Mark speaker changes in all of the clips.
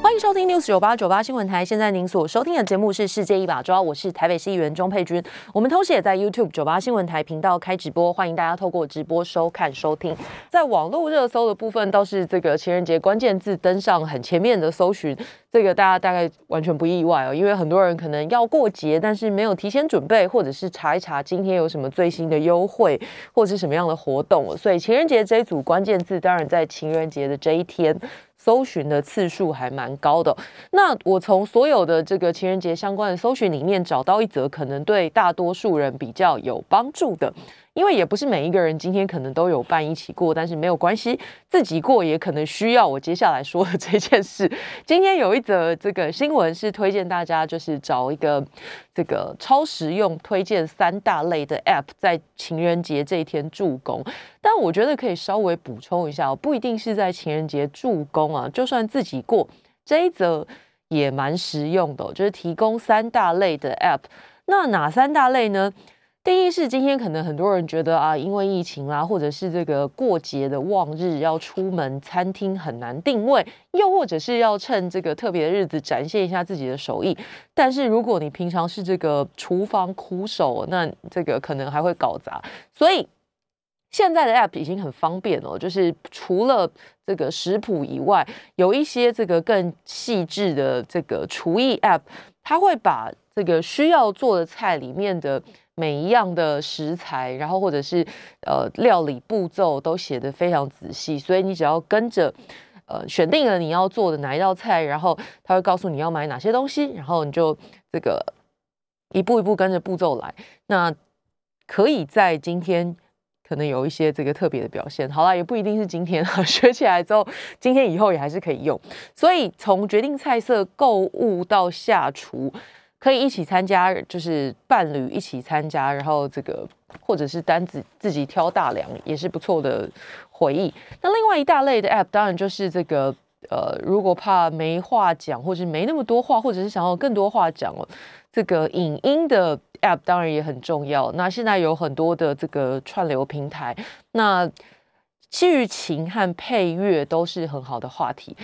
Speaker 1: 欢迎收听 news 九八九八新闻台。现在您所收听的节目是《世界一把抓》，我是台北市议员钟佩君。我们同时也在 YouTube 九八新闻台频道开直播，欢迎大家透过直播收看收听。在网络热搜的部分，倒是这个情人节关键字登上很前面的搜寻，这个大家大概完全不意外哦，因为很多人可能要过节，但是没有提前准备，或者是查一查今天有什么最新的优惠，或者是什么样的活动，所以情人节这一组关键字，当然在情人节的这一天。搜寻的次数还蛮高的。那我从所有的这个情人节相关的搜寻里面找到一则可能对大多数人比较有帮助的。因为也不是每一个人今天可能都有伴一起过，但是没有关系，自己过也可能需要我接下来说的这件事。今天有一则这个新闻是推荐大家，就是找一个这个超实用，推荐三大类的 App 在情人节这一天助攻。但我觉得可以稍微补充一下，不一定是在情人节助攻啊，就算自己过这一则也蛮实用的，就是提供三大类的 App。那哪三大类呢？第一是今天可能很多人觉得啊，因为疫情啦，或者是这个过节的旺日要出门，餐厅很难定位，又或者是要趁这个特别的日子展现一下自己的手艺。但是如果你平常是这个厨房苦手，那这个可能还会搞砸。所以现在的 App 已经很方便哦，就是除了这个食谱以外，有一些这个更细致的这个厨艺 App，它会把这个需要做的菜里面的。每一样的食材，然后或者是呃料理步骤都写得非常仔细，所以你只要跟着呃选定了你要做的哪一道菜，然后他会告诉你要买哪些东西，然后你就这个一步一步跟着步骤来，那可以在今天可能有一些这个特别的表现。好啦，也不一定是今天 学起来之后，今天以后也还是可以用。所以从决定菜色、购物到下厨。可以一起参加，就是伴侣一起参加，然后这个或者是单子自己挑大梁，也是不错的回忆。那另外一大类的 App，当然就是这个呃，如果怕没话讲，或者没那么多话，或者是想要更多话讲哦，这个影音的 App 当然也很重要。那现在有很多的这个串流平台，那剧情和配乐都是很好的话题。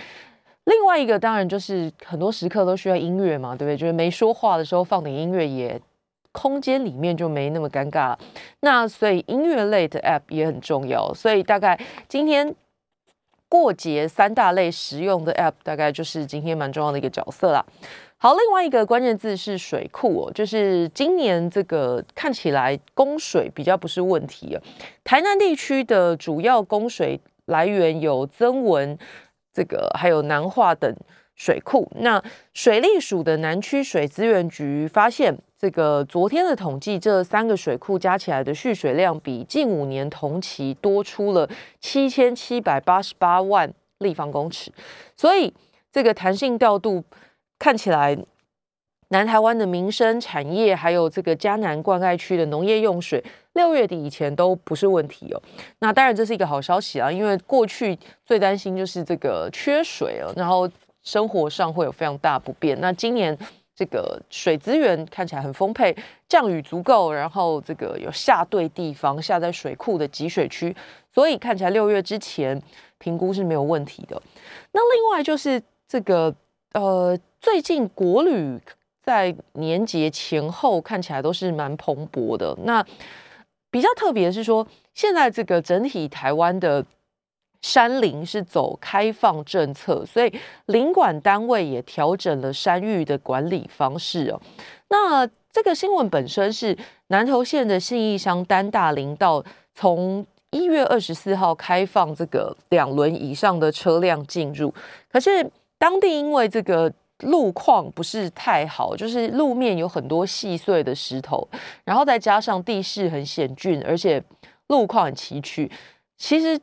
Speaker 1: 另外一个当然就是很多时刻都需要音乐嘛，对不对？就是没说话的时候放点音乐，也空间里面就没那么尴尬。那所以音乐类的 App 也很重要。所以大概今天过节三大类实用的 App，大概就是今天蛮重要的一个角色啦。好，另外一个关键字是水库哦，就是今年这个看起来供水比较不是问题啊。台南地区的主要供水来源有增文。这个还有南化等水库，那水利署的南区水资源局发现，这个昨天的统计，这三个水库加起来的蓄水量比近五年同期多出了七千七百八十八万立方公尺，所以这个弹性调度看起来。南台湾的民生产业，还有这个嘉南灌溉区的农业用水，六月底以前都不是问题哦。那当然这是一个好消息啊，因为过去最担心就是这个缺水哦，然后生活上会有非常大不便。那今年这个水资源看起来很丰沛，降雨足够，然后这个有下对地方，下在水库的集水区，所以看起来六月之前评估是没有问题的。那另外就是这个呃，最近国旅。在年节前后看起来都是蛮蓬勃的。那比较特别是说，现在这个整体台湾的山林是走开放政策，所以林管单位也调整了山域的管理方式哦。那这个新闻本身是南投县的信义乡丹大林道，从一月二十四号开放这个两轮以上的车辆进入，可是当地因为这个。路况不是太好，就是路面有很多细碎的石头，然后再加上地势很险峻，而且路况很崎岖。其实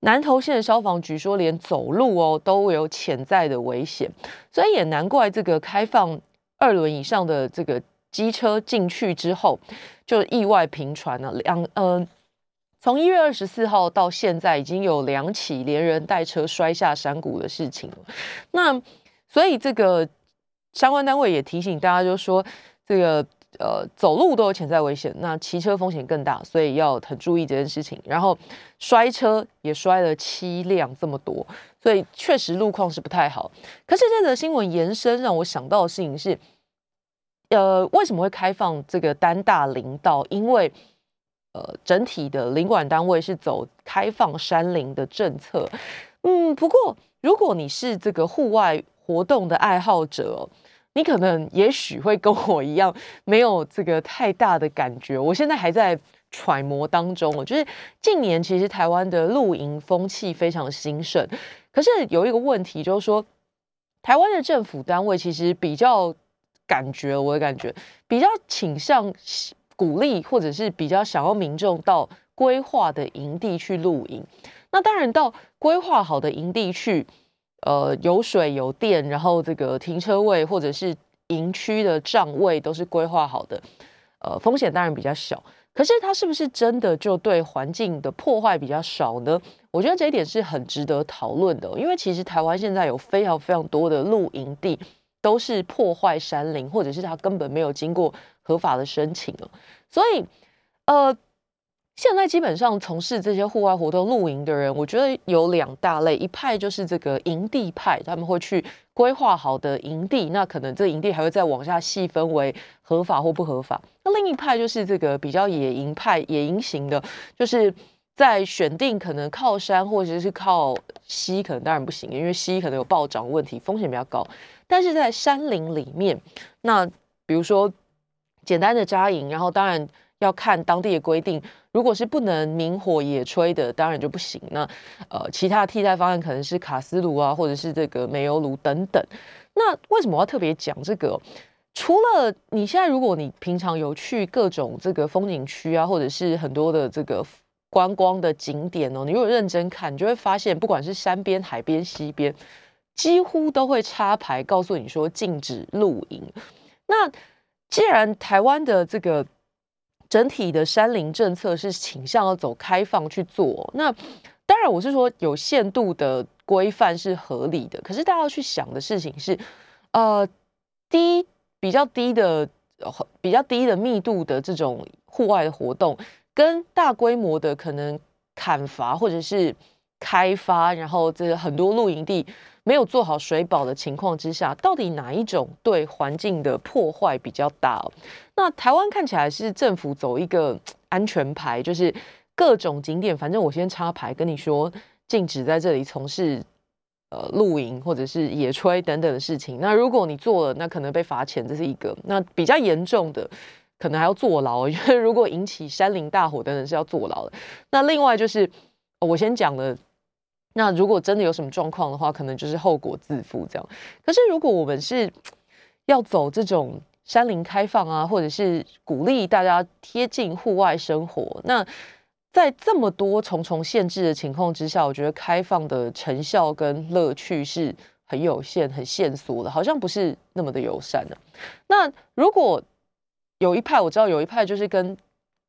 Speaker 1: 南投县的消防局说，连走路哦都有潜在的危险，所以也难怪这个开放二轮以上的这个机车进去之后，就意外频传了两呃。从一月二十四号到现在，已经有两起连人带车摔下山谷的事情了。那所以这个相关单位也提醒大家，就说这个呃走路都有潜在危险，那骑车风险更大，所以要很注意这件事情。然后摔车也摔了七辆这么多，所以确实路况是不太好。可是这则新闻延伸让我想到的事情是。呃，为什么会开放这个单大林道？因为呃，整体的领管单位是走开放山林的政策。嗯，不过如果你是这个户外活动的爱好者，你可能也许会跟我一样，没有这个太大的感觉。我现在还在揣摩当中。我觉得近年其实台湾的露营风气非常兴盛，可是有一个问题就是说，台湾的政府单位其实比较。感觉我的感觉比较倾向鼓励，或者是比较想要民众到规划的营地去露营。那当然到规划好的营地去，呃，有水有电，然后这个停车位或者是营区的帐位都是规划好的，呃，风险当然比较小。可是它是不是真的就对环境的破坏比较少呢？我觉得这一点是很值得讨论的，因为其实台湾现在有非常非常多的露营地。都是破坏山林，或者是它根本没有经过合法的申请。所以，呃，现在基本上从事这些户外活动露营的人，我觉得有两大类，一派就是这个营地派，他们会去规划好的营地，那可能这营地还会再往下细分为合法或不合法。那另一派就是这个比较野营派、野营型的，就是在选定可能靠山或者是靠溪，可能当然不行，因为溪可能有暴涨问题，风险比较高。但是在山林里面，那比如说简单的扎营，然后当然要看当地的规定。如果是不能明火野炊的，当然就不行。那呃，其他替代方案可能是卡斯炉啊，或者是这个煤油炉等等。那为什么我要特别讲这个？除了你现在，如果你平常有去各种这个风景区啊，或者是很多的这个观光的景点哦，你如果认真看，你就会发现，不管是山边、海边、溪边。几乎都会插牌告诉你说禁止露营。那既然台湾的这个整体的山林政策是倾向要走开放去做，那当然我是说有限度的规范是合理的。可是大家要去想的事情是，呃，低比较低的比较低的密度的这种户外的活动，跟大规模的可能砍伐或者是开发，然后这很多露营地。没有做好水保的情况之下，到底哪一种对环境的破坏比较大？那台湾看起来是政府走一个安全牌，就是各种景点，反正我先插牌跟你说，禁止在这里从事呃露营或者是野炊等等的事情。那如果你做了，那可能被罚钱，这是一个。那比较严重的，可能还要坐牢，因为如果引起山林大火等等是要坐牢的。那另外就是我先讲了。那如果真的有什么状况的话，可能就是后果自负这样。可是如果我们是要走这种山林开放啊，或者是鼓励大家贴近户外生活，那在这么多重重限制的情况之下，我觉得开放的成效跟乐趣是很有限、很限缩的，好像不是那么的友善的。那如果有一派，我知道有一派就是跟。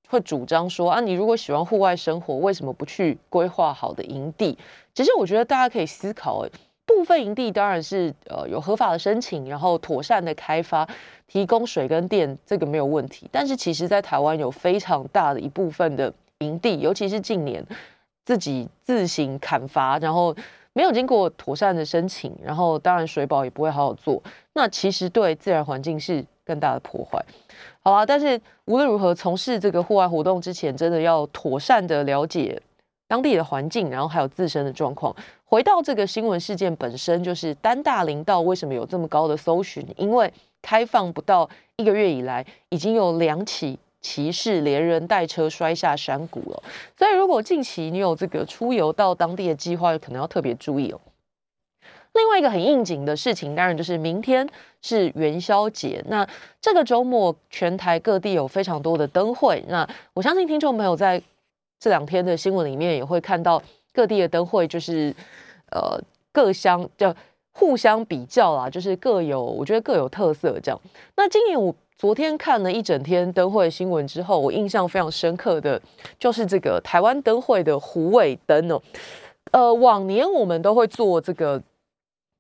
Speaker 1: 会主张说啊，你如果喜欢户外生活，为什么不去规划好的营地？其实我觉得大家可以思考，部分营地当然是呃有合法的申请，然后妥善的开发，提供水跟电，这个没有问题。但是其实，在台湾有非常大的一部分的营地，尤其是近年自己自行砍伐，然后没有经过妥善的申请，然后当然水保也不会好好做，那其实对自然环境是更大的破坏。好啊，但是无论如何，从事这个户外活动之前，真的要妥善的了解当地的环境，然后还有自身的状况。回到这个新闻事件本身，就是丹大林道为什么有这么高的搜寻？因为开放不到一个月以来，已经有两起骑士连人带车摔下山谷了。所以，如果近期你有这个出游到当地的计划，可能要特别注意哦。另外一个很应景的事情，当然就是明天是元宵节。那这个周末，全台各地有非常多的灯会。那我相信听众朋友在这两天的新闻里面也会看到各地的灯会，就是呃各相就互相比较啦，就是各有我觉得各有特色这样。那今年我昨天看了一整天灯会新闻之后，我印象非常深刻的就是这个台湾灯会的虎尾灯哦。呃，往年我们都会做这个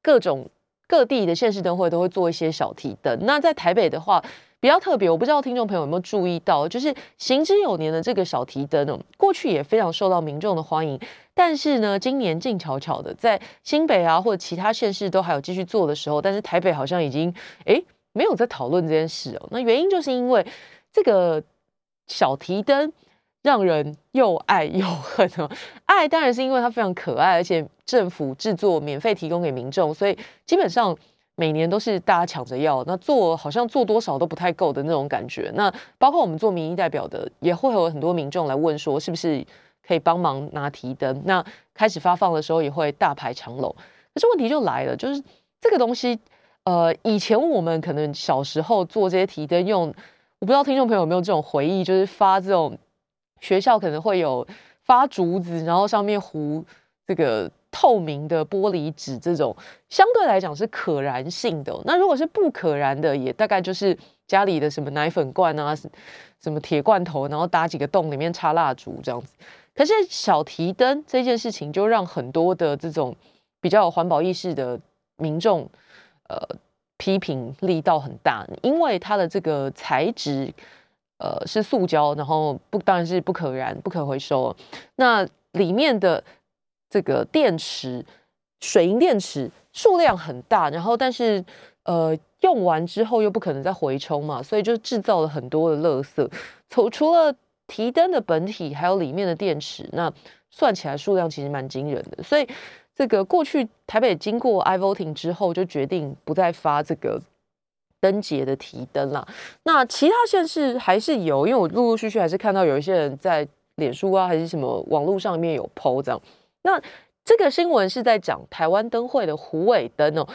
Speaker 1: 各种各地的县市灯会都会做一些小提灯。那在台北的话比较特别，我不知道听众朋友有没有注意到，就是行之有年的这个小提灯哦，过去也非常受到民众的欢迎。但是呢，今年静悄悄的，在新北啊或者其他县市都还有继续做的时候，但是台北好像已经哎。没有在讨论这件事哦，那原因就是因为这个小提灯让人又爱又恨哦。爱当然是因为它非常可爱，而且政府制作免费提供给民众，所以基本上每年都是大家抢着要。那做好像做多少都不太够的那种感觉。那包括我们做民意代表的，也会有很多民众来问说，是不是可以帮忙拿提灯？那开始发放的时候也会大排长龙。可是问题就来了，就是这个东西。呃，以前我们可能小时候做这些提灯用，我不知道听众朋友有没有这种回忆，就是发这种学校可能会有发竹子，然后上面糊这个透明的玻璃纸，这种相对来讲是可燃性的。那如果是不可燃的，也大概就是家里的什么奶粉罐啊，什么铁罐头，然后打几个洞，里面插蜡烛这样子。可是小提灯这件事情，就让很多的这种比较有环保意识的民众。呃，批评力道很大，因为它的这个材质，呃，是塑胶，然后不当然是不可燃、不可回收。那里面的这个电池，水银电池数量很大，然后但是呃，用完之后又不可能再回充嘛，所以就制造了很多的垃圾。除除了提灯的本体，还有里面的电池，那算起来数量其实蛮惊人的，所以。这个过去台北经过 i voting 之后，就决定不再发这个灯节的提灯啦。那其他县市还是有，因为我陆陆续续还是看到有一些人在脸书啊，还是什么网络上面有 PO 这样。那这个新闻是在讲台湾灯会的虎尾灯哦，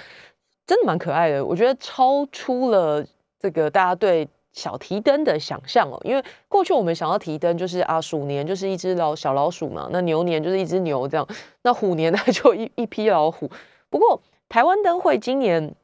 Speaker 1: 真的蛮可爱的，我觉得超出了这个大家对。小提灯的想象哦，因为过去我们想要提灯，就是啊，鼠年就是一只老小老鼠嘛，那牛年就是一只牛这样，那虎年呢 就一一批老虎。不过台湾灯会今年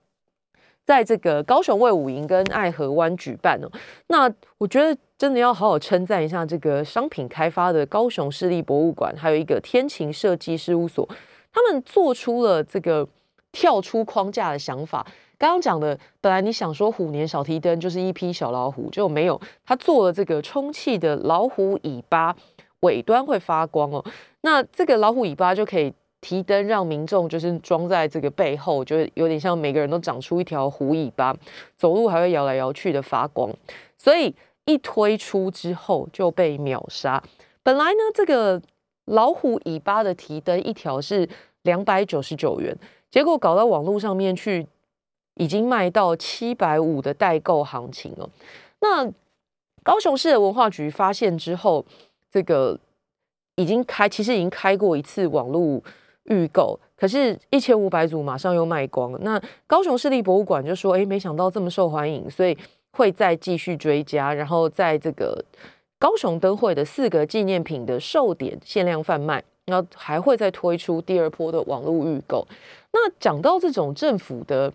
Speaker 1: 在这个高雄卫武营跟爱河湾举办哦，那我觉得真的要好好称赞一下这个商品开发的高雄市立博物馆，还有一个天晴设计事务所，他们做出了这个跳出框架的想法。刚刚讲的，本来你想说虎年小提灯就是一批小老虎，就没有他做了这个充气的老虎尾巴，尾端会发光哦。那这个老虎尾巴就可以提灯，让民众就是装在这个背后，就是有点像每个人都长出一条虎尾巴，走路还会摇来摇去的发光。所以一推出之后就被秒杀。本来呢，这个老虎尾巴的提灯一条是两百九十九元，结果搞到网络上面去。已经卖到七百五的代购行情了。那高雄市的文化局发现之后，这个已经开，其实已经开过一次网络预购，可是一千五百组马上又卖光。那高雄市立博物馆就说：“哎，没想到这么受欢迎，所以会再继续追加，然后在这个高雄灯会的四个纪念品的售点限量贩卖，然后还会再推出第二波的网络预购。”那讲到这种政府的。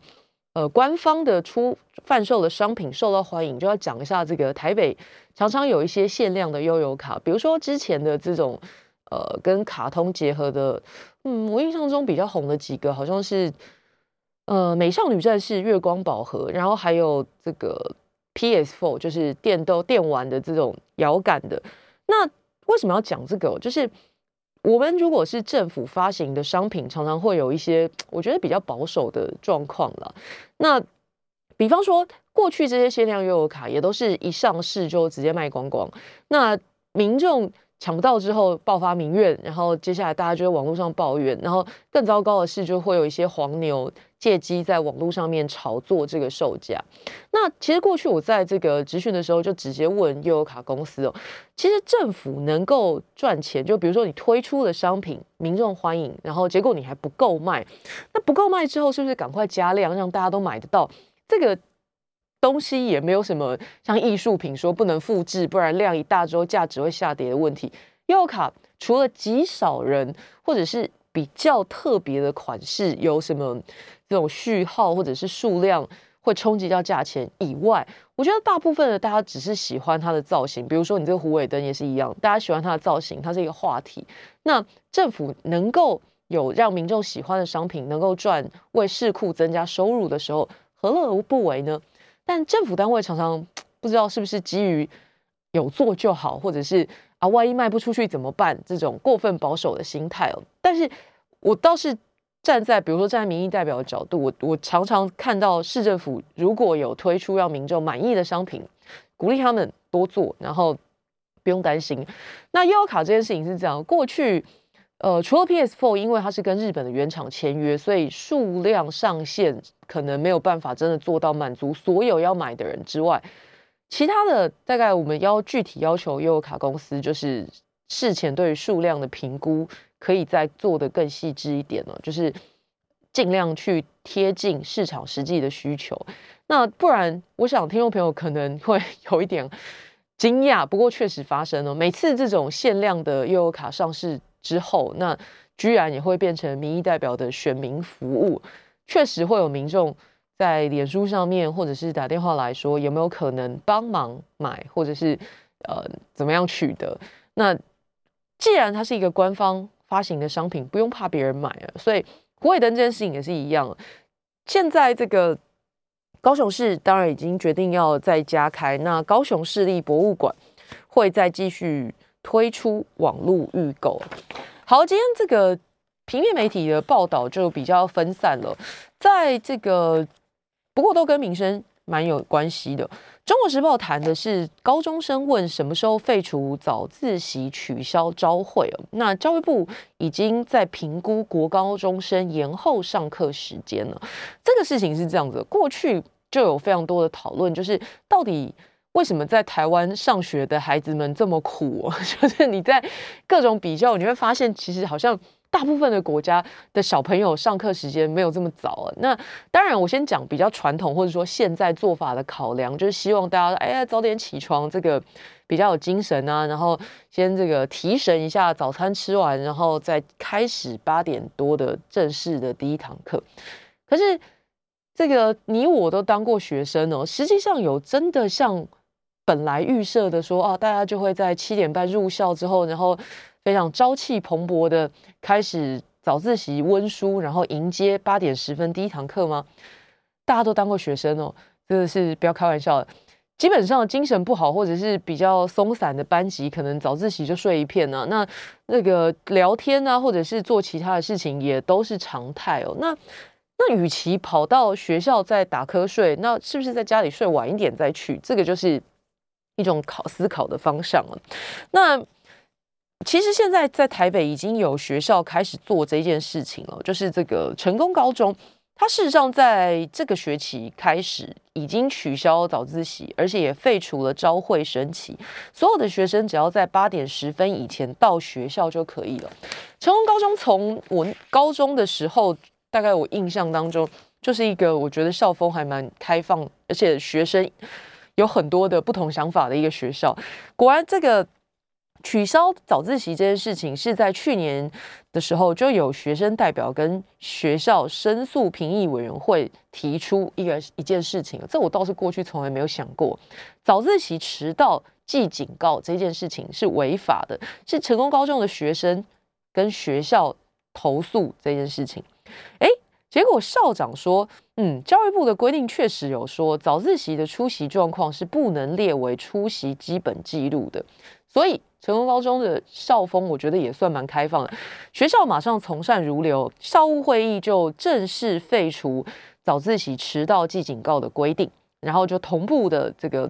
Speaker 1: 呃，官方的出贩售的商品受到欢迎，就要讲一下这个台北常常有一些限量的悠游卡，比如说之前的这种呃跟卡通结合的，嗯，我印象中比较红的几个好像是呃美少女战士月光宝盒，然后还有这个 PS4 就是电动电玩的这种摇杆的。那为什么要讲这个？就是。我们如果是政府发行的商品，常常会有一些我觉得比较保守的状况了。那比方说，过去这些限量月游卡也都是一上市就直接卖光光，那民众。抢不到之后爆发民怨，然后接下来大家就在网络上抱怨，然后更糟糕的是就会有一些黄牛借机在网络上面炒作这个售价。那其实过去我在这个咨询的时候就直接问悠游卡公司哦，其实政府能够赚钱，就比如说你推出的商品民众欢迎，然后结果你还不够卖，那不够卖之后是不是赶快加量让大家都买得到？这个。东西也没有什么像艺术品说不能复制，不然量一大之后价值会下跌的问题。悠游卡除了极少人或者是比较特别的款式有什么这种序号或者是数量会冲击到价钱以外，我觉得大部分的大家只是喜欢它的造型，比如说你这个虎尾灯也是一样，大家喜欢它的造型，它是一个话题。那政府能够有让民众喜欢的商品，能够赚为市库增加收入的时候，何乐而不为呢？但政府单位常常不知道是不是基于有做就好，或者是啊万一卖不出去怎么办这种过分保守的心态哦。但是我倒是。站在比如说站在民意代表的角度，我我常常看到市政府如果有推出让民众满意的商品，鼓励他们多做，然后不用担心。那悠游卡这件事情是这样，过去呃除了 PS4，因为它是跟日本的原厂签约，所以数量上限可能没有办法真的做到满足所有要买的人之外，其他的大概我们要具体要求悠游卡公司就是事前对于数量的评估。可以再做的更细致一点呢，就是尽量去贴近市场实际的需求。那不然，我想听众朋友可能会 有一点惊讶。不过确实发生了，每次这种限量的悠游卡上市之后，那居然也会变成民意代表的选民服务。确实会有民众在脸书上面，或者是打电话来说，有没有可能帮忙买，或者是呃怎么样取得？那既然它是一个官方。发行的商品不用怕别人买了，所以虎尾灯这件事情也是一样。现在这个高雄市当然已经决定要再加开，那高雄市立博物馆会再继续推出网络预购。好，今天这个平面媒体的报道就比较分散了，在这个不过都跟民生蛮有关系的。中国时报谈的是高中生问什么时候废除早自习、取消朝会。那教育部已经在评估国高中生延后上课时间了。这个事情是这样子，过去就有非常多的讨论，就是到底为什么在台湾上学的孩子们这么苦？就是你在各种比较，你会发现其实好像。大部分的国家的小朋友上课时间没有这么早啊。那当然，我先讲比较传统或者说现在做法的考量，就是希望大家哎呀早点起床，这个比较有精神啊。然后先这个提神一下，早餐吃完，然后再开始八点多的正式的第一堂课。可是这个你我都当过学生哦，实际上有真的像本来预设的说啊，大家就会在七点半入校之后，然后。非常朝气蓬勃的开始早自习温书，然后迎接八点十分第一堂课吗？大家都当过学生哦，真的是不要开玩笑的。基本上精神不好或者是比较松散的班级，可能早自习就睡一片呢。那那个聊天啊，或者是做其他的事情，也都是常态哦。那那与其跑到学校再打瞌睡，那是不是在家里睡晚一点再去？这个就是一种考思考的方向了。那。其实现在在台北已经有学校开始做这件事情了，就是这个成功高中，它事实上在这个学期开始已经取消早自习，而且也废除了朝会升旗，所有的学生只要在八点十分以前到学校就可以了。成功高中从我高中的时候，大概我印象当中就是一个我觉得校风还蛮开放，而且学生有很多的不同想法的一个学校。果然这个。取消早自习这件事情是在去年的时候就有学生代表跟学校申诉评议委员会提出一个一件事情，这我倒是过去从来没有想过，早自习迟到记警告这件事情是违法的，是成功高中的学生跟学校投诉这件事情，哎，结果校长说，嗯，教育部的规定确实有说早自习的出席状况是不能列为出席基本记录的，所以。成功高中的校风，我觉得也算蛮开放的。学校马上从善如流，校务会议就正式废除早自习迟到记警告的规定，然后就同步的这个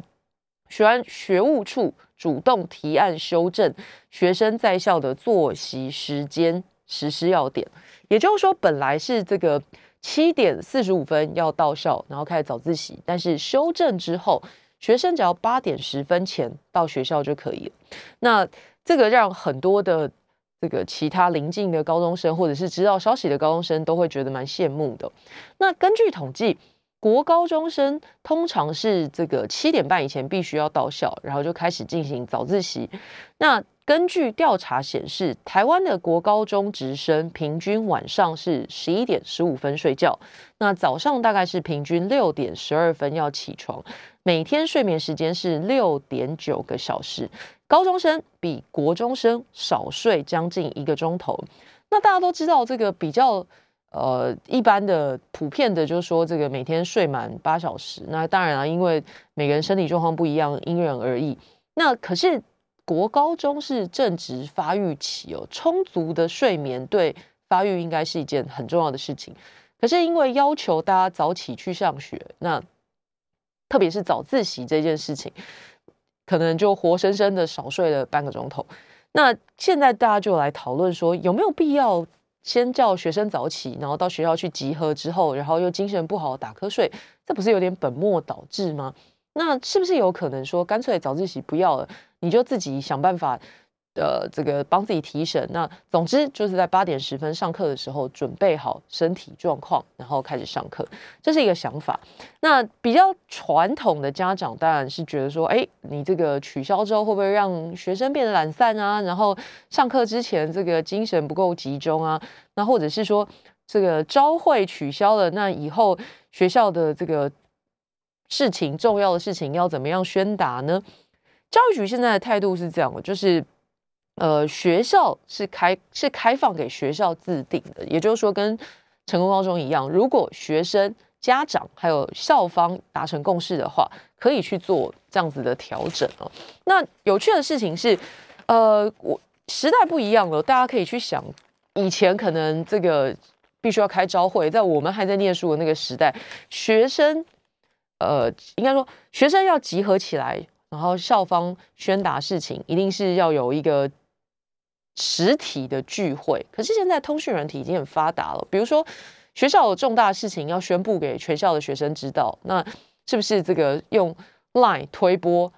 Speaker 1: 学完学务处主动提案修正学生在校的作息时间实施要点。也就是说，本来是这个七点四十五分要到校，然后开始早自习，但是修正之后。学生只要八点十分前到学校就可以了。那这个让很多的这个其他邻近的高中生，或者是知道消息的高中生，都会觉得蛮羡慕的。那根据统计，国高中生通常是这个七点半以前必须要到校，然后就开始进行早自习。那根据调查显示，台湾的国高中职生平均晚上是十一点十五分睡觉，那早上大概是平均六点十二分要起床，每天睡眠时间是六点九个小时。高中生比国中生少睡将近一个钟头。那大家都知道，这个比较呃一般的普遍的，就是说这个每天睡满八小时。那当然了，因为每个人身体状况不一样，因人而异。那可是。国高中是正值发育期哦，充足的睡眠对发育应该是一件很重要的事情。可是因为要求大家早起去上学，那特别是早自习这件事情，可能就活生生的少睡了半个钟头。那现在大家就来讨论说，有没有必要先叫学生早起，然后到学校去集合之后，然后又精神不好打瞌睡，这不是有点本末倒置吗？那是不是有可能说，干脆早自习不要了？你就自己想办法，呃，这个帮自己提神。那总之就是在八点十分上课的时候，准备好身体状况，然后开始上课，这是一个想法。那比较传统的家长当然是觉得说，哎，你这个取消之后会不会让学生变得懒散啊？然后上课之前这个精神不够集中啊？那或者是说这个朝会取消了，那以后学校的这个事情重要的事情要怎么样宣达呢？教育局现在的态度是这样的，就是，呃，学校是开是开放给学校自定的，也就是说，跟成功高中一样，如果学生、家长还有校方达成共识的话，可以去做这样子的调整哦。那有趣的事情是，呃，我时代不一样了，大家可以去想，以前可能这个必须要开朝会，在我们还在念书的那个时代，学生，呃，应该说学生要集合起来。然后校方宣达事情，一定是要有一个实体的聚会。可是现在通讯软体已经很发达了，比如说学校有重大事情要宣布给全校的学生知道，那是不是这个用 Line 推播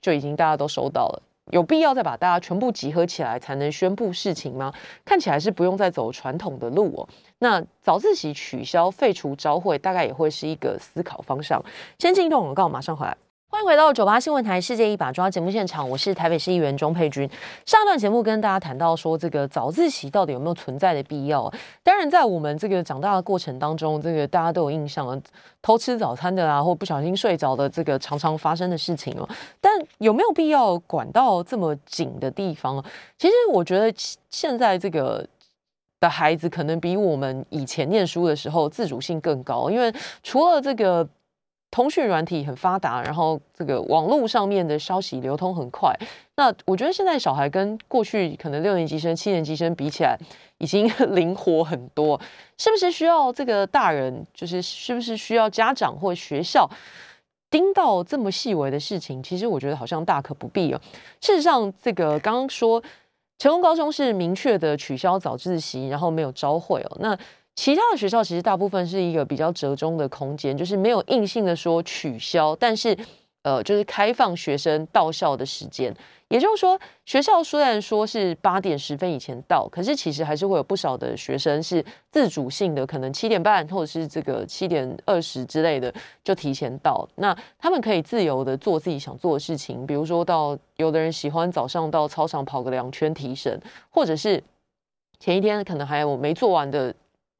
Speaker 1: 就已经大家都收到了？有必要再把大家全部集合起来才能宣布事情吗？看起来是不用再走传统的路哦。那早自习取消、废除朝会，大概也会是一个思考方向。先进一段广告，马上回来。欢迎回到九八新闻台《世界一把抓》节目现场，我是台北市议员钟佩君。上段节目跟大家谈到说，这个早自习到底有没有存在的必要？当然，在我们这个长大的过程当中，这个大家都有印象啊，偷吃早餐的啊，或不小心睡着的，这个常常发生的事情哦。但有没有必要管到这么紧的地方？其实我觉得现在这个的孩子可能比我们以前念书的时候自主性更高，因为除了这个。通讯软体很发达，然后这个网络上面的消息流通很快。那我觉得现在小孩跟过去可能六年级生、七年级生比起来，已经灵活很多。是不是需要这个大人，就是是不是需要家长或学校盯到这么细微的事情？其实我觉得好像大可不必哦。事实上，这个刚刚说成功高中是明确的取消早自习，然后没有招会哦。那其他的学校其实大部分是一个比较折中的空间，就是没有硬性的说取消，但是呃，就是开放学生到校的时间。也就是说，学校虽然说是八点十分以前到，可是其实还是会有不少的学生是自主性的，可能七点半或者是这个七点二十之类的就提前到。那他们可以自由的做自己想做的事情，比如说到有的人喜欢早上到操场跑个两圈提神，或者是前一天可能还有没做完的。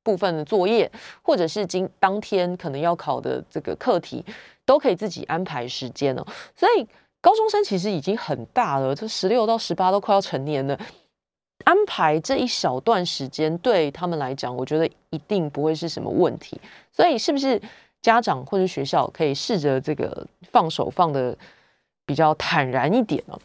Speaker 1: 部分的作业，或者是今当天可能要考的这个课题，都可以自己安排时间哦。所以高中生其实已经很大了，这十六到十八都快要成年了，安排这一小段时间对他们来讲，我觉得一定不会是什么问题。所以是不是家长或者学校可以试着这个放手放的比较坦然一点哦？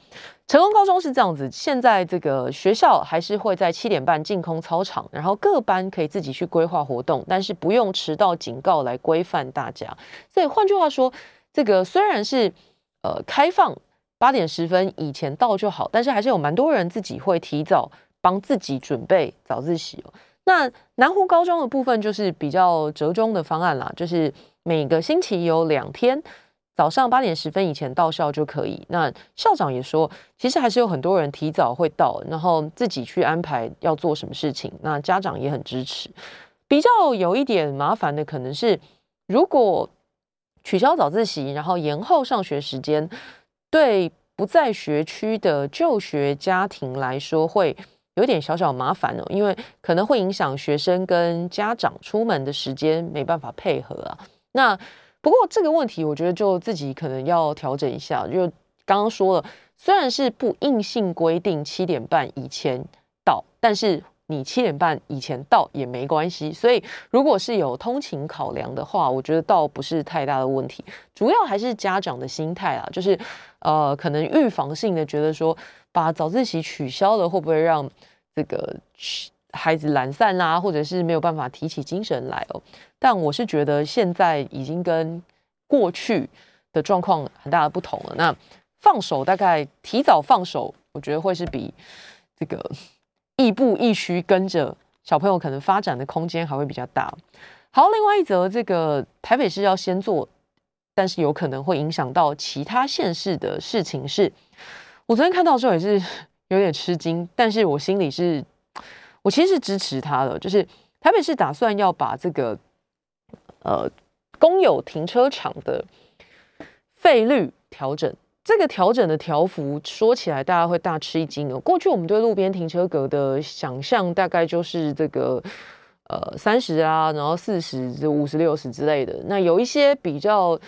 Speaker 1: 成功高中是这样子，现在这个学校还是会在七点半净空操场，然后各班可以自己去规划活动，但是不用迟到警告来规范大家。所以换句话说，这个虽然是呃开放八点十分以前到就好，但是还是有蛮多人自己会提早帮自己准备早自习哦。那南湖高中的部分就是比较折中的方案啦，就是每个星期有两天。早上八点十分以前到校就可以。那校长也说，其实还是有很多人提早会到，然后自己去安排要做什么事情。那家长也很支持。比较有一点麻烦的可能是，如果取消早自习，然后延后上学时间，对不在学区的就学家庭来说，会有点小小麻烦哦，因为可能会影响学生跟家长出门的时间，没办法配合啊。那不过这个问题，我觉得就自己可能要调整一下。就刚刚说了，虽然是不硬性规定七点半以前到，但是你七点半以前到也没关系。所以如果是有通勤考量的话，我觉得倒不是太大的问题。主要还是家长的心态啊，就是呃，可能预防性的觉得说，把早自习取消了，会不会让这个孩子懒散啦，或者是没有办法提起精神来哦？但我是觉得现在已经跟过去的状况很大的不同了。那放手大概提早放手，我觉得会是比这个亦步亦趋跟着小朋友可能发展的空间还会比较大。好，另外一则这个台北市要先做，但是有可能会影响到其他县市的事情是，我昨天看到之后也是有点吃惊，但是我心里是，我其实是支持他的，就是台北市打算要把这个。呃，公有停车场的费率调整，这个调整的条幅说起来大家会大吃一惊哦。过去我们对路边停车格的想象大概就是这个呃三十啊，然后四十、五十、六十之类的。那有一些比较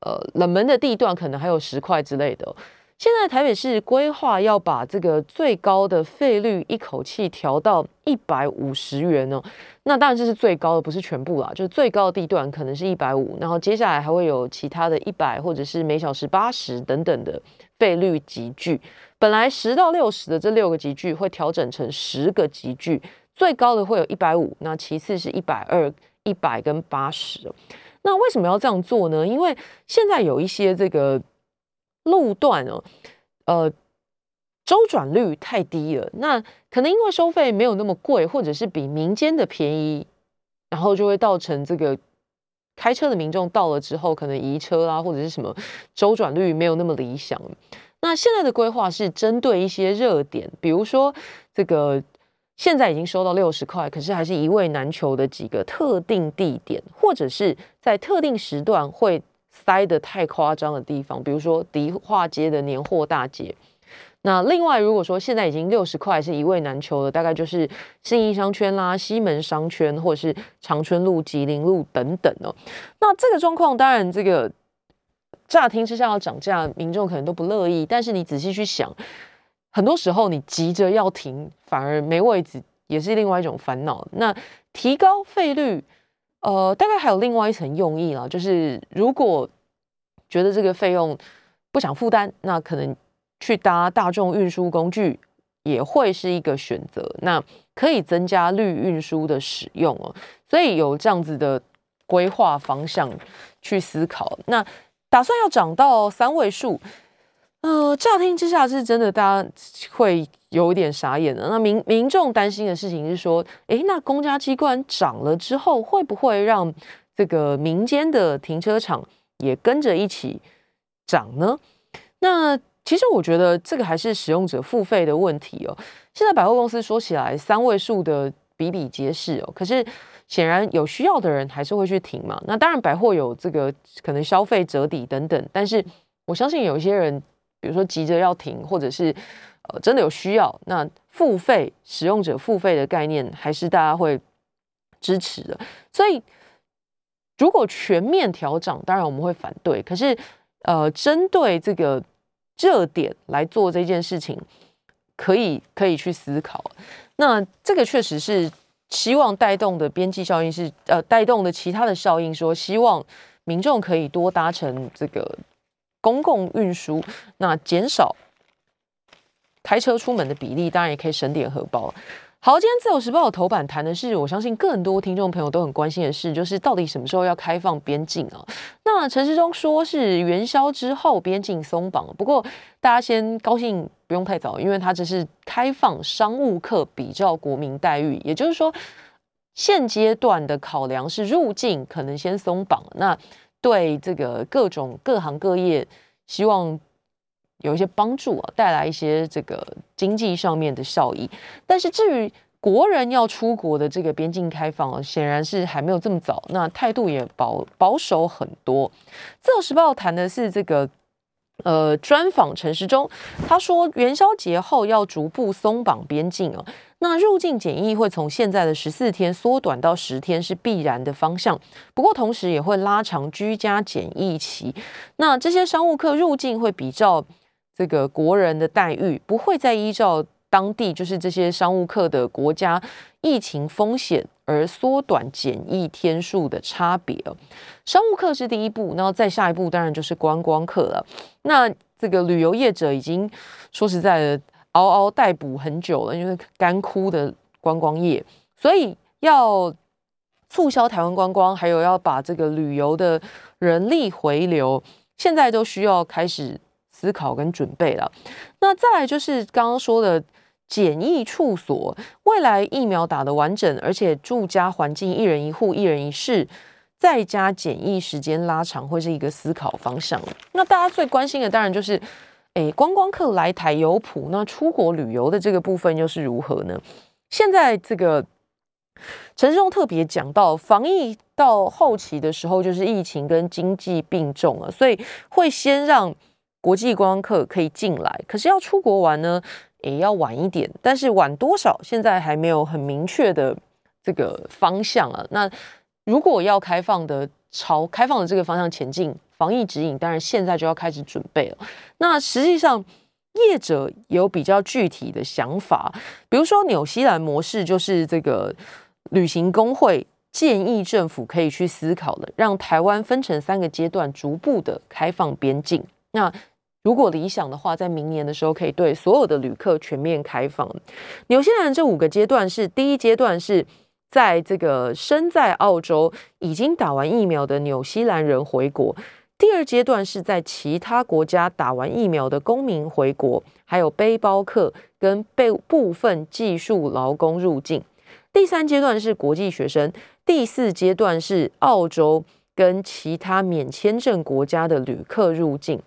Speaker 1: 呃冷门的地段，可能还有十块之类的。现在台北市规划要把这个最高的费率一口气调到一百五十元哦。那当然这是最高的，不是全部啦，就是最高的地段可能是一百五，然后接下来还会有其他的一百或者是每小时八十等等的费率集聚。本来十到六十的这六个集聚会调整成十个集聚，最高的会有一百五，那其次是一百二、一百跟八十。那为什么要这样做呢？因为现在有一些这个。路段哦，呃，周转率太低了。那可能因为收费没有那么贵，或者是比民间的便宜，然后就会造成这个开车的民众到了之后，可能移车啦，或者是什么周转率没有那么理想。那现在的规划是针对一些热点，比如说这个现在已经收到六十块，可是还是一位难求的几个特定地点，或者是在特定时段会。塞的太夸张的地方，比如说迪化街的年货大街。那另外，如果说现在已经六十块是一位难求的，大概就是信义商圈啦、西门商圈，或者是长春路、吉林路等等哦。那这个状况，当然这个乍听之下要涨价，民众可能都不乐意。但是你仔细去想，很多时候你急着要停，反而没位置，也是另外一种烦恼。那提高费率。呃，大概还有另外一层用意啦，就是如果觉得这个费用不想负担，那可能去搭大众运输工具也会是一个选择，那可以增加绿运输的使用哦。所以有这样子的规划方向去思考，那打算要涨到三位数。呃，乍听之下是真的，大家会有点傻眼的。那民民众担心的事情是说，诶，那公家机关涨了之后，会不会让这个民间的停车场也跟着一起涨呢？那其实我觉得这个还是使用者付费的问题哦。现在百货公司说起来三位数的比比皆是哦，可是显然有需要的人还是会去停嘛。那当然百货有这个可能消费折抵等等，但是我相信有一些人。比如说急着要停，或者是呃真的有需要，那付费使用者付费的概念还是大家会支持的。所以如果全面调涨，当然我们会反对。可是呃，针对这个热点来做这件事情，可以可以去思考。那这个确实是希望带动的边际效应是呃带动的其他的效应，说希望民众可以多搭乘这个。公共运输，那减少开车出门的比例，当然也可以省点荷包。好，今天自由时报的头版谈的是，我相信更多听众朋友都很关心的事，就是到底什么时候要开放边境啊？那陈时中说是元宵之后边境松绑，不过大家先高兴不用太早，因为他这是开放商务客比照国民待遇，也就是说现阶段的考量是入境可能先松绑，那。对这个各种各行各业，希望有一些帮助啊，带来一些这个经济上面的效益。但是至于国人要出国的这个边境开放，显然是还没有这么早。那态度也保保守很多。自由时报谈的是这个呃专访陈时中，他说元宵节后要逐步松绑边境哦。那入境检疫会从现在的十四天缩短到十天是必然的方向，不过同时也会拉长居家检疫期。那这些商务客入境会比照这个国人的待遇，不会再依照当地就是这些商务客的国家疫情风险而缩短检疫天数的差别。商务客是第一步，然后再下一步当然就是观光客了。那这个旅游业者已经说实在的。嗷嗷待哺很久了，因为干枯的观光业，所以要促销台湾观光，还有要把这个旅游的人力回流，现在都需要开始思考跟准备了。那再来就是刚刚说的检疫处所，未来疫苗打得完整，而且住家环境一人一户一人一室，在家检疫时间拉长，会是一个思考方向。那大家最关心的当然就是。哎，观光客来台有谱，那出国旅游的这个部分又是如何呢？现在这个陈世忠特别讲到，防疫到后期的时候，就是疫情跟经济并重了，所以会先让国际观光客可以进来，可是要出国玩呢，也要晚一点，但是晚多少，现在还没有很明确的这个方向啊。那如果要开放的，朝开放的这个方向前进。防疫指引当然现在就要开始准备了。那实际上业者有比较具体的想法，比如说纽西兰模式，就是这个旅行工会建议政府可以去思考的，让台湾分成三个阶段，逐步的开放边境。那如果理想的话，在明年的时候可以对所有的旅客全面开放。纽西兰这五个阶段是：第一阶段是在这个身在澳洲已经打完疫苗的纽西兰人回国。第二阶段是在其他国家打完疫苗的公民回国，还有背包客跟被部分技术劳工入境。第三阶段是国际学生，第四阶段是澳洲跟其他免签证国家的旅客入境。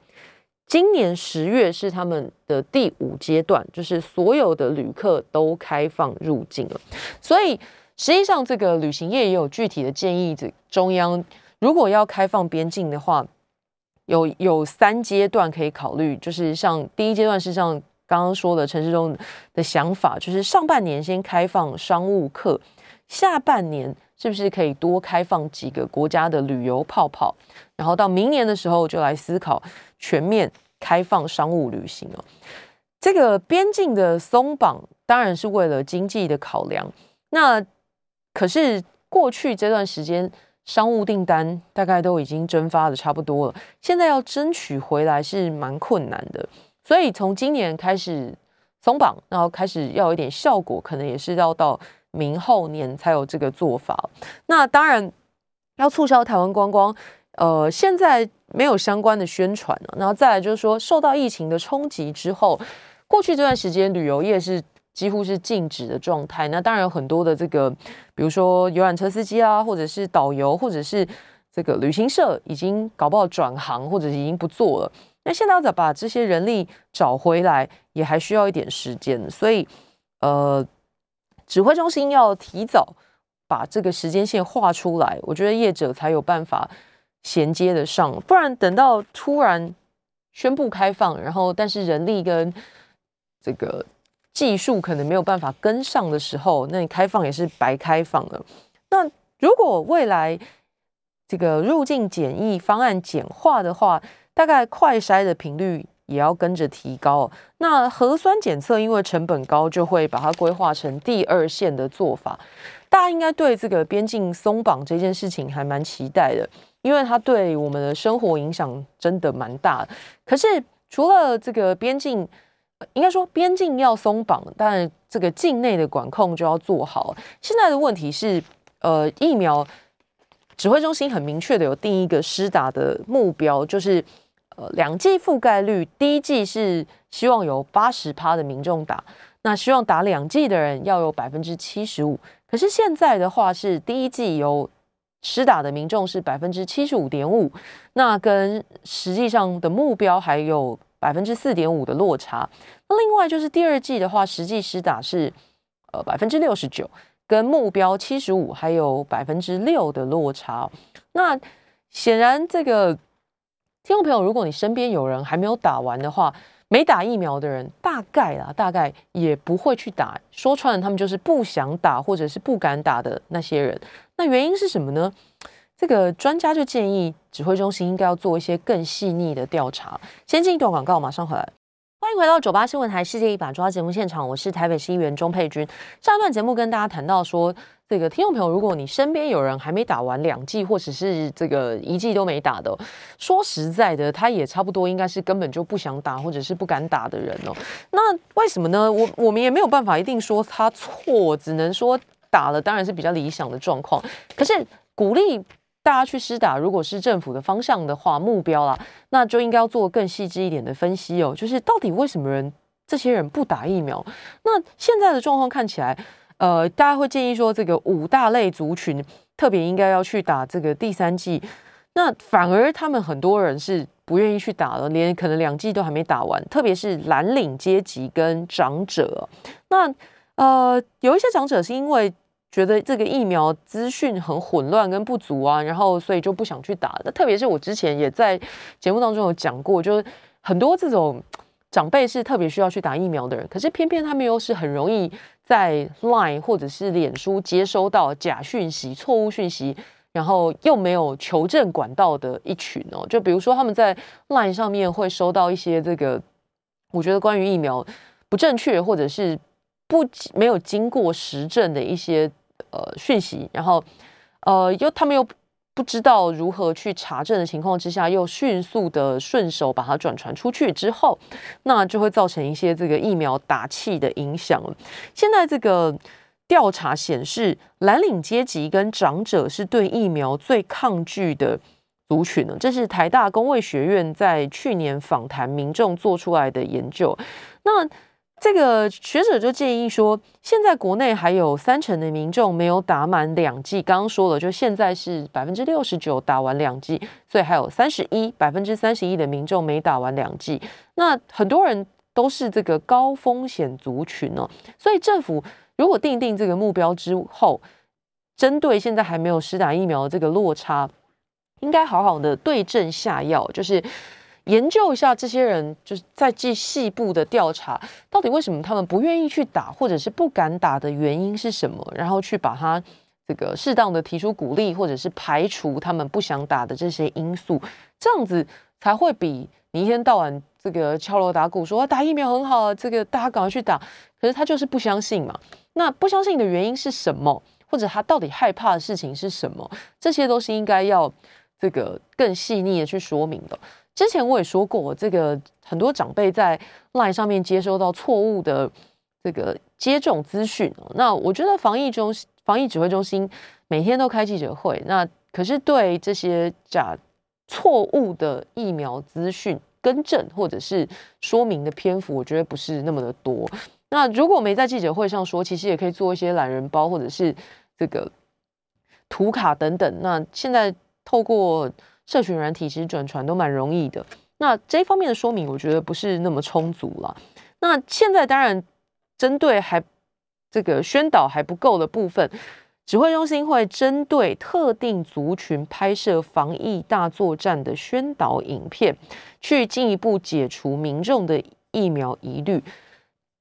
Speaker 1: 今年十月是他们的第五阶段，就是所有的旅客都开放入境了。所以实际上，这个旅行业也有具体的建议，这中央如果要开放边境的话。有有三阶段可以考虑，就是像第一阶段是像刚刚说的陈世忠的想法，就是上半年先开放商务客，下半年是不是可以多开放几个国家的旅游泡泡，然后到明年的时候就来思考全面开放商务旅行哦。这个边境的松绑当然是为了经济的考量，那可是过去这段时间。商务订单大概都已经蒸发的差不多了，现在要争取回来是蛮困难的，所以从今年开始松绑，然后开始要有一点效果，可能也是要到明后年才有这个做法。那当然要促销台湾观光，呃，现在没有相关的宣传了。然后再来就是说，受到疫情的冲击之后，过去这段时间旅游业是。几乎是静止的状态。那当然有很多的这个，比如说游览车司机啊，或者是导游，或者是这个旅行社，已经搞不好转行，或者已经不做了。那现在要把这些人力找回来，也还需要一点时间。所以，呃，指挥中心要提早把这个时间线画出来，我觉得业者才有办法衔接得上。不然等到突然宣布开放，然后但是人力跟这个。技术可能没有办法跟上的时候，那你开放也是白开放了。那如果未来这个入境检疫方案简化的话，大概快筛的频率也要跟着提高。那核酸检测因为成本高，就会把它规划成第二线的做法。大家应该对这个边境松绑这件事情还蛮期待的，因为它对我们的生活影响真的蛮大。可是除了这个边境，应该说边境要松绑，但这个境内的管控就要做好。现在的问题是，呃，疫苗指挥中心很明确的有定一个施打的目标，就是呃两剂覆盖率，第一剂是希望有八十趴的民众打，那希望打两剂的人要有百分之七十五。可是现在的话是第一剂有施打的民众是百分之七十五点五，那跟实际上的目标还有。百分之四点五的落差。那另外就是第二季的话，实际施打是呃百分之六十九，跟目标七十五还有百分之六的落差。那显然这个听众朋友，如果你身边有人还没有打完的话，没打疫苗的人，大概啦，大概也不会去打。说穿了，他们就是不想打或者是不敢打的那些人。那原因是什么呢？这个专家就建议指挥中心应该要做一些更细腻的调查。先进一段广告，马上回来。欢迎回到九八新闻台世界一把抓节目现场，我是台北市议员钟佩君。上一段节目跟大家谈到说，这个听众朋友，如果你身边有人还没打完两剂，或者是这个一剂都没打的，说实在的，他也差不多应该是根本就不想打，或者是不敢打的人哦。那为什么呢？我我们也没有办法一定说他错，只能说打了当然是比较理想的状况。可是鼓励。大家去施打，如果是政府的方向的话，目标啦，那就应该要做更细致一点的分析哦。就是到底为什么人这些人不打疫苗？那现在的状况看起来，呃，大家会建议说，这个五大类族群特别应该要去打这个第三剂，那反而他们很多人是不愿意去打了，连可能两剂都还没打完，特别是蓝领阶级跟长者。那呃，有一些长者是因为。觉得这个疫苗资讯很混乱跟不足啊，然后所以就不想去打。那特别是我之前也在节目当中有讲过，就是很多这种长辈是特别需要去打疫苗的人，可是偏偏他们又是很容易在 Line 或者是脸书接收到假讯息、错误讯息，然后又没有求证管道的一群哦。就比如说他们在 Line 上面会收到一些这个，我觉得关于疫苗不正确或者是不没有经过实证的一些。呃，讯息，然后，呃，又他们又不知道如何去查证的情况之下，又迅速的顺手把它转传出去之后，那就会造成一些这个疫苗打气的影响了。现在这个调查显示，蓝领阶级跟长者是对疫苗最抗拒的族群呢。这是台大工卫学院在去年访谈民众做出来的研究。那这个学者就建议说，现在国内还有三成的民众没有打满两剂。刚刚说了，就现在是百分之六十九打完两剂，所以还有三十一百分之三十一的民众没打完两剂。那很多人都是这个高风险族群哦，所以政府如果定定这个目标之后，针对现在还没有施打疫苗的这个落差，应该好好的对症下药，就是。研究一下这些人，就是在进细部的调查，到底为什么他们不愿意去打，或者是不敢打的原因是什么？然后去把它这个适当的提出鼓励，或者是排除他们不想打的这些因素，这样子才会比你一天到晚这个敲锣打鼓说打疫苗很好，这个大家赶快去打，可是他就是不相信嘛。那不相信的原因是什么？或者他到底害怕的事情是什么？这些都是应该要这个更细腻的去说明的。之前我也说过，这个很多长辈在 LINE 上面接收到错误的这个接种资讯。那我觉得防疫中防疫指挥中心每天都开记者会，那可是对这些假错误的疫苗资讯更正或者是说明的篇幅，我觉得不是那么的多。那如果没在记者会上说，其实也可以做一些懒人包或者是这个图卡等等。那现在透过社群软体其实转传都蛮容易的，那这一方面的说明我觉得不是那么充足了。那现在当然针对还这个宣导还不够的部分，指挥中心会针对特定族群拍摄防疫大作战的宣导影片，去进一步解除民众的疫苗疑虑。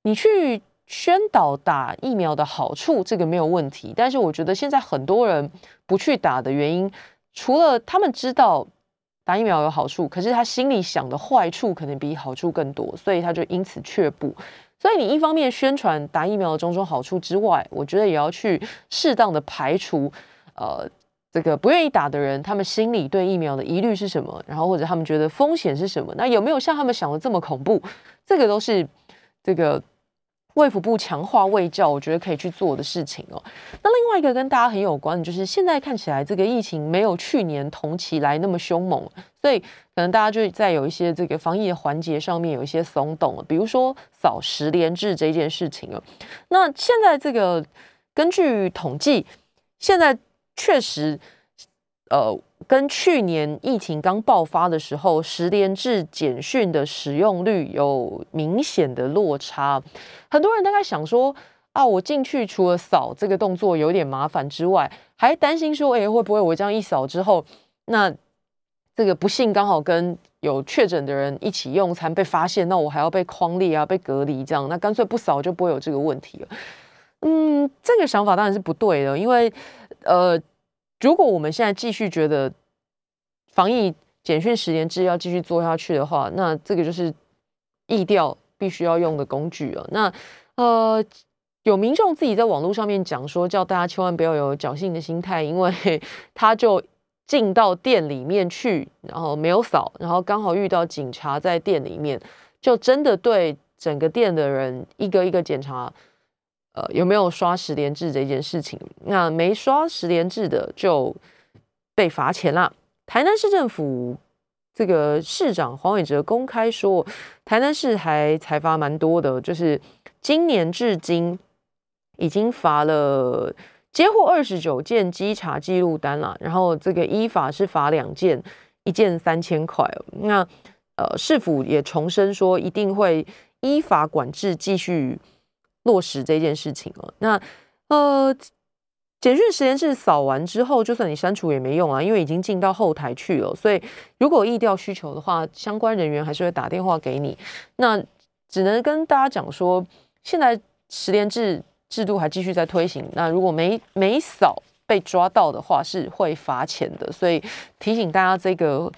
Speaker 1: 你去宣导打疫苗的好处，这个没有问题，但是我觉得现在很多人不去打的原因。除了他们知道打疫苗有好处，可是他心里想的坏处可能比好处更多，所以他就因此却步。所以你一方面宣传打疫苗的种种好处之外，我觉得也要去适当的排除，呃，这个不愿意打的人，他们心里对疫苗的疑虑是什么，然后或者他们觉得风险是什么，那有没有像他们想的这么恐怖？这个都是这个。卫福部强化卫教，我觉得可以去做的事情哦。那另外一个跟大家很有关的，就是现在看起来这个疫情没有去年同期来那么凶猛，所以可能大家就在有一些这个防疫的环节上面有一些松动了，比如说扫十连制这件事情哦。那现在这个根据统计，现在确实，呃。跟去年疫情刚爆发的时候，十连制简讯的使用率有明显的落差。很多人大概想说啊，我进去除了扫这个动作有点麻烦之外，还担心说，哎，会不会我这样一扫之后，那这个不幸刚好跟有确诊的人一起用餐被发现，那我还要被框列啊，被隔离这样，那干脆不扫就不会有这个问题了。嗯，这个想法当然是不对的，因为呃，如果我们现在继续觉得防疫简讯十年制要继续做下去的话，那这个就是意调必须要用的工具了。那呃，有民众自己在网络上面讲说，叫大家千万不要有侥幸的心态，因为 他就。进到店里面去，然后没有扫，然后刚好遇到警察在店里面，就真的对整个店的人一个一个检查，呃，有没有刷十连制这件事情。那没刷十连制的就被罚钱啦。台南市政府这个市长黄伟哲公开说，台南市还财罚蛮多的，就是今年至今已经罚了。接获二十九件稽查记录单了，然后这个依法是罚两件，一件三千块。那呃，市府也重申说，一定会依法管制，继续落实这件事情哦。那呃，简讯实验室扫完之后，就算你删除也没用啊，因为已经进到后台去了。所以如果意调需求的话，相关人员还是会打电话给你。那只能跟大家讲说，现在十连制。制度还继续在推行，那如果没没扫被抓到的话，是会罚钱的，所以提醒大家这个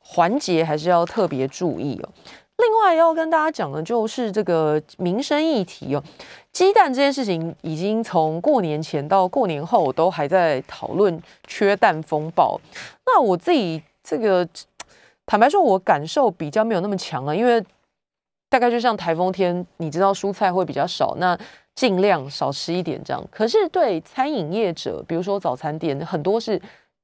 Speaker 1: 环节还是要特别注意哦。另外要跟大家讲的就是这个民生议题哦，鸡蛋这件事情已经从过年前到过年后都还在讨论缺蛋风暴。那我自己这个坦白说，我感受比较没有那么强啊，因为大概就像台风天，你知道蔬菜会比较少，那。尽量少吃一点，这样。可是对餐饮业者，比如说早餐店，很多是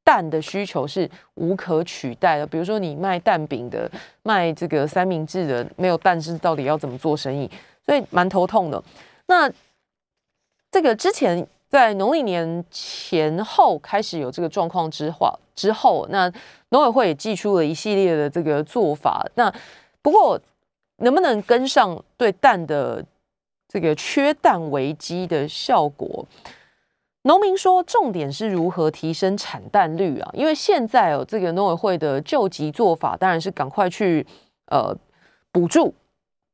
Speaker 1: 蛋的需求是无可取代的。比如说你卖蛋饼的，卖这个三明治的，没有蛋是到底要怎么做生意？所以蛮头痛的。那这个之前在农历年前后开始有这个状况之话之后，那农委会也寄出了一系列的这个做法。那不过能不能跟上对蛋的？这个缺蛋危机的效果，农民说，重点是如何提升产蛋率啊？因为现在哦，这个农委会的救急做法，当然是赶快去呃补助，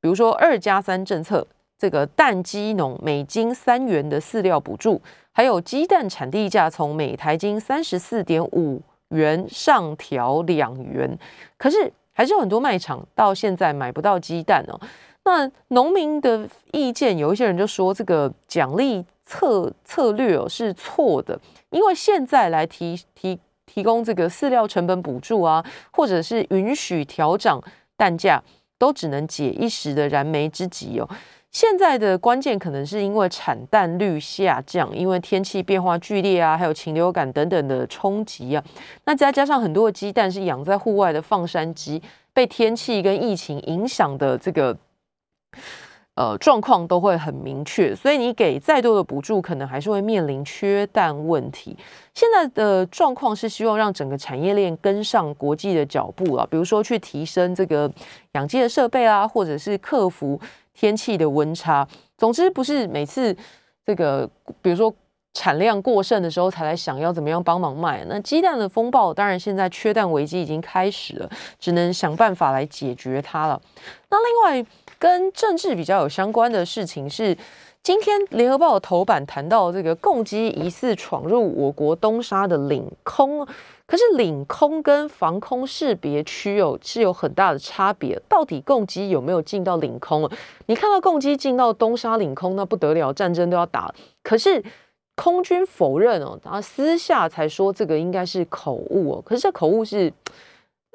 Speaker 1: 比如说二加三政策，这个蛋鸡农每斤三元的饲料补助，还有鸡蛋产地价从每台斤三十四点五元上调两元，可是还是有很多卖场到现在买不到鸡蛋哦。那农民的意见，有一些人就说这个奖励策策略哦是错的，因为现在来提提提供这个饲料成本补助啊，或者是允许调涨蛋价，都只能解一时的燃眉之急哦。现在的关键可能是因为产蛋率下降，因为天气变化剧烈啊，还有禽流感等等的冲击啊。那再加上很多的鸡蛋是养在户外的放山鸡，被天气跟疫情影响的这个。呃，状况都会很明确，所以你给再多的补助，可能还是会面临缺蛋问题。现在的状况是希望让整个产业链跟上国际的脚步啊，比如说去提升这个养鸡的设备啊，或者是克服天气的温差。总之，不是每次这个，比如说产量过剩的时候才来想要怎么样帮忙卖。那鸡蛋的风暴，当然现在缺蛋危机已经开始了，只能想办法来解决它了。那另外。跟政治比较有相关的事情是，今天联合报头版谈到这个共机疑似闯入我国东沙的领空，可是领空跟防空识别区哦是有很大的差别，到底共机有没有进到领空？你看到共机进到东沙领空，那不得了，战争都要打。可是空军否认哦，他私下才说这个应该是口误哦，可是这口误是，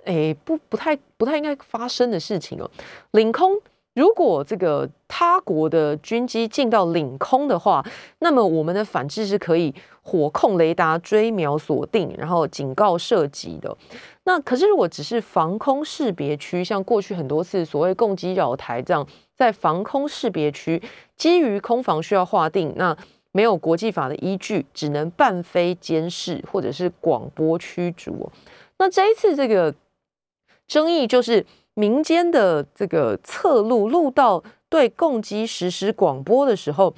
Speaker 1: 哎，不不太不太应该发生的事情哦，领空。如果这个他国的军机进到领空的话，那么我们的反制是可以火控雷达追瞄锁定，然后警告射击的。那可是如果只是防空识别区，像过去很多次所谓攻击扰台这样，在防空识别区，基于空防需要划定，那没有国际法的依据，只能半飞监视或者是广播驱逐。那这一次这个争议就是。民间的这个侧录录到对共机实施广播的时候，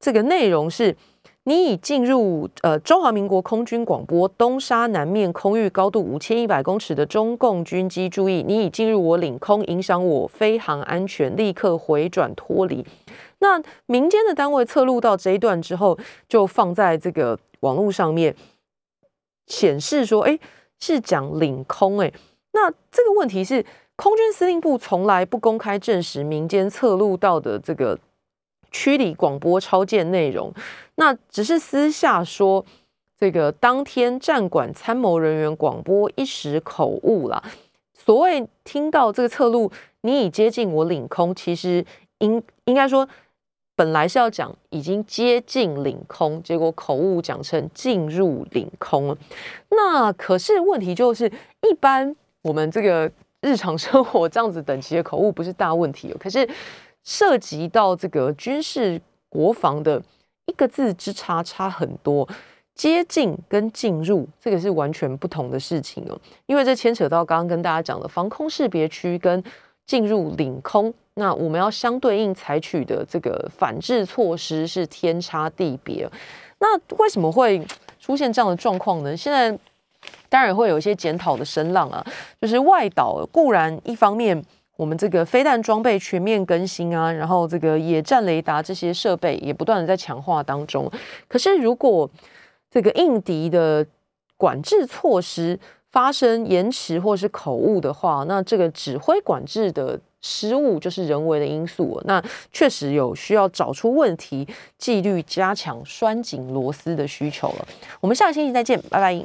Speaker 1: 这个内容是你已进入呃中华民国空军广播东沙南面空域高度五千一百公尺的中共军机，注意，你已进入我领空，影响我飞行安全，立刻回转脱离。那民间的单位测录到这一段之后，就放在这个网络上面显示说，哎，是讲领空，哎，那这个问题是空军司令部从来不公开证实民间测录到的这个。区里广播超舰内容，那只是私下说，这个当天站管参谋人员广播一时口误啦。所谓听到这个侧录，你已接近我领空，其实应应该说，本来是要讲已经接近领空，结果口误讲成进入领空了。那可是问题就是，一般我们这个日常生活这样子等级的口误不是大问题哦，可是。涉及到这个军事国防的一个字之差差很多，接近跟进入这个是完全不同的事情哦，因为这牵扯到刚刚跟大家讲的防空识别区跟进入领空，那我们要相对应采取的这个反制措施是天差地别。那为什么会出现这样的状况呢？现在当然会有一些检讨的声浪啊，就是外岛固然一方面。我们这个飞弹装备全面更新啊，然后这个野战雷达这些设备也不断的在强化当中。可是如果这个应敌的管制措施发生延迟或是口误的话，那这个指挥管制的失误就是人为的因素。那确实有需要找出问题，纪律加强、拴紧螺丝的需求了。我们下个星期再见，拜拜。